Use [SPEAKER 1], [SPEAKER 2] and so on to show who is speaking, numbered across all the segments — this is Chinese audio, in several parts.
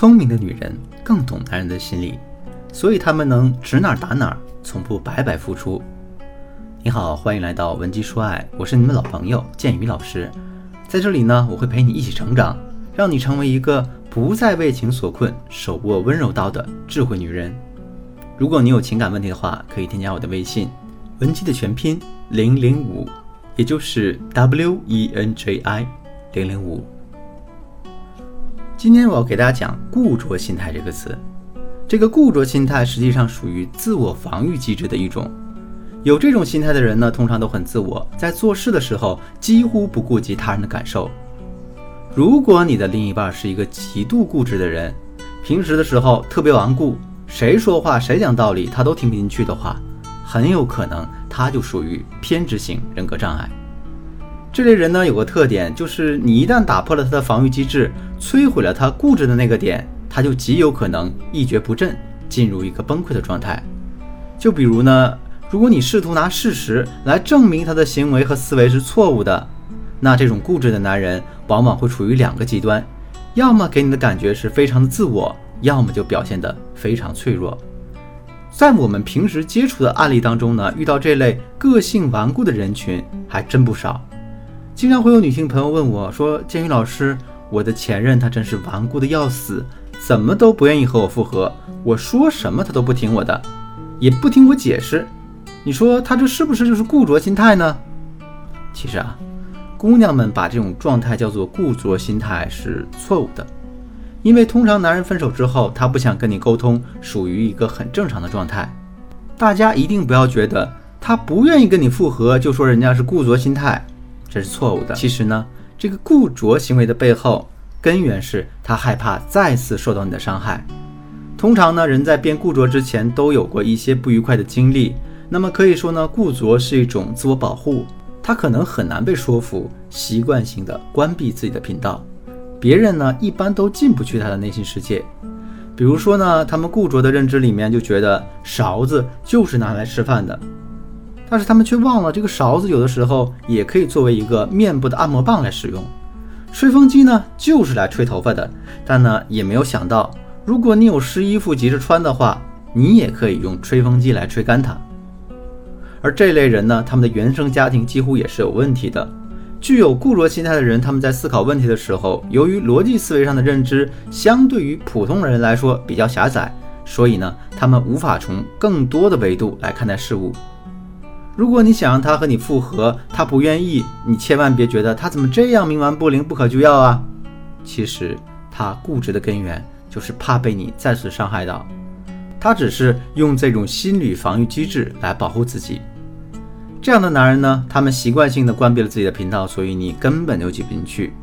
[SPEAKER 1] 聪明的女人更懂男人的心理，所以她们能指哪打哪，从不白白付出。你好，欢迎来到文姬说爱，我是你们老朋友建宇老师。在这里呢，我会陪你一起成长，让你成为一个不再为情所困、手握温柔刀的智慧女人。如果你有情感问题的话，可以添加我的微信文姬的全拼零零五，也就是 W E N J I 零零五。今天我要给大家讲“固着心态”这个词。这个固着心态实际上属于自我防御机制的一种。有这种心态的人呢，通常都很自我，在做事的时候几乎不顾及他人的感受。如果你的另一半是一个极度固执的人，平时的时候特别顽固，谁说话谁讲道理他都听不进去的话，很有可能他就属于偏执型人格障碍。这类人呢，有个特点，就是你一旦打破了他的防御机制，摧毁了他固执的那个点，他就极有可能一蹶不振，进入一个崩溃的状态。就比如呢，如果你试图拿事实来证明他的行为和思维是错误的，那这种固执的男人往往会处于两个极端，要么给你的感觉是非常的自我，要么就表现得非常脆弱。在我们平时接触的案例当中呢，遇到这类个性顽固的人群还真不少。经常会有女性朋友问我说：“建宇老师，我的前任他真是顽固的要死，怎么都不愿意和我复合，我说什么他都不听我的，也不听我解释。你说他这是不是就是固着心态呢？”其实啊，姑娘们把这种状态叫做固着心态是错误的，因为通常男人分手之后，他不想跟你沟通，属于一个很正常的状态。大家一定不要觉得他不愿意跟你复合，就说人家是固着心态。这是错误的。其实呢，这个固着行为的背后根源是他害怕再次受到你的伤害。通常呢，人在变固着之前都有过一些不愉快的经历。那么可以说呢，固着是一种自我保护，他可能很难被说服，习惯性的关闭自己的频道。别人呢，一般都进不去他的内心世界。比如说呢，他们固着的认知里面就觉得勺子就是拿来吃饭的。但是他们却忘了，这个勺子有的时候也可以作为一个面部的按摩棒来使用。吹风机呢，就是来吹头发的。但呢，也没有想到，如果你有湿衣服急着穿的话，你也可以用吹风机来吹干它。而这类人呢，他们的原生家庭几乎也是有问题的。具有固着心态的人，他们在思考问题的时候，由于逻辑思维上的认知相对于普通人来说比较狭窄，所以呢，他们无法从更多的维度来看待事物。如果你想让他和你复合，他不愿意，你千万别觉得他怎么这样冥顽不灵、不可救药啊！其实他固执的根源就是怕被你再次伤害到，他只是用这种心理防御机制来保护自己。这样的男人呢，他们习惯性的关闭了自己的频道，所以你根本就挤不进去。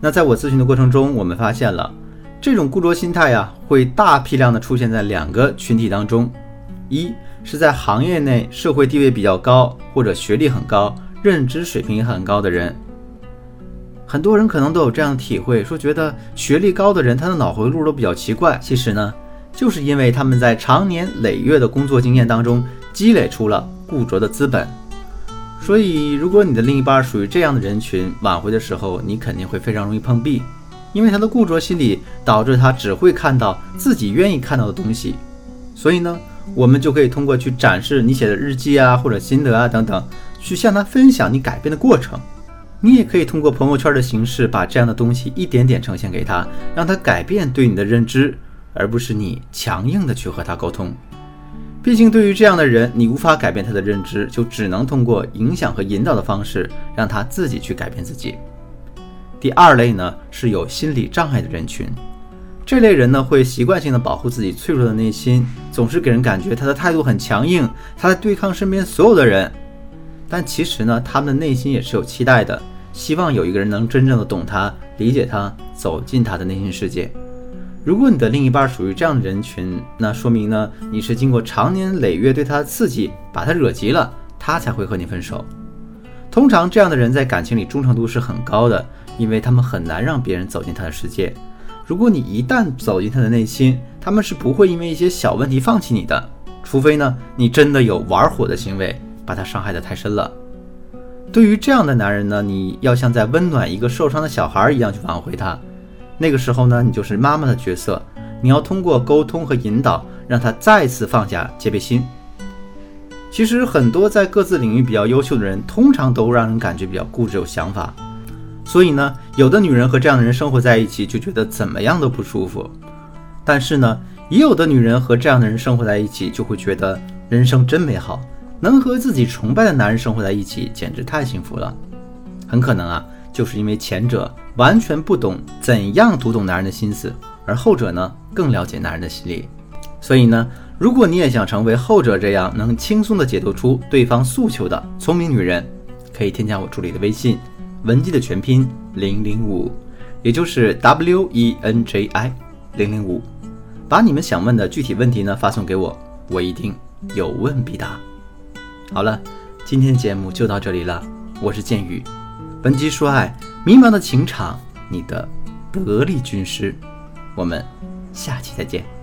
[SPEAKER 1] 那在我咨询的过程中，我们发现了这种固着心态呀，会大批量的出现在两个群体当中，一。是在行业内社会地位比较高，或者学历很高、认知水平也很高的人。很多人可能都有这样的体会，说觉得学历高的人他的脑回路都比较奇怪。其实呢，就是因为他们在长年累月的工作经验当中积累出了固着的资本。所以，如果你的另一半属于这样的人群，挽回的时候你肯定会非常容易碰壁，因为他的固着心理导致他只会看到自己愿意看到的东西。所以呢。我们就可以通过去展示你写的日记啊，或者心得啊等等，去向他分享你改变的过程。你也可以通过朋友圈的形式，把这样的东西一点点呈现给他，让他改变对你的认知，而不是你强硬的去和他沟通。毕竟对于这样的人，你无法改变他的认知，就只能通过影响和引导的方式，让他自己去改变自己。第二类呢，是有心理障碍的人群。这类人呢，会习惯性的保护自己脆弱的内心，总是给人感觉他的态度很强硬，他在对抗身边所有的人。但其实呢，他们的内心也是有期待的，希望有一个人能真正的懂他、理解他、走进他的内心世界。如果你的另一半属于这样的人群，那说明呢，你是经过长年累月对他的刺激，把他惹急了，他才会和你分手。通常这样的人在感情里忠诚度是很高的，因为他们很难让别人走进他的世界。如果你一旦走进他的内心，他们是不会因为一些小问题放弃你的，除非呢，你真的有玩火的行为，把他伤害的太深了。对于这样的男人呢，你要像在温暖一个受伤的小孩一样去挽回他，那个时候呢，你就是妈妈的角色，你要通过沟通和引导，让他再次放下戒备心。其实很多在各自领域比较优秀的人，通常都让人感觉比较固执有想法，所以呢，有的女人和这样的人生活在一起，就觉得怎么样都不舒服。但是呢，也有的女人和这样的人生活在一起，就会觉得人生真美好，能和自己崇拜的男人生活在一起，简直太幸福了。很可能啊，就是因为前者完全不懂怎样读懂男人的心思，而后者呢，更了解男人的心理。所以呢。如果你也想成为后者这样能轻松地解读出对方诉求的聪明女人，可以添加我助理的微信，文姬的全拼零零五，也就是 W E N J I 零零五，把你们想问的具体问题呢发送给我，我一定有问必答。好了，今天节目就到这里了，我是剑宇，文姬说爱，迷茫的情场，你的得力军师，我们下期再见。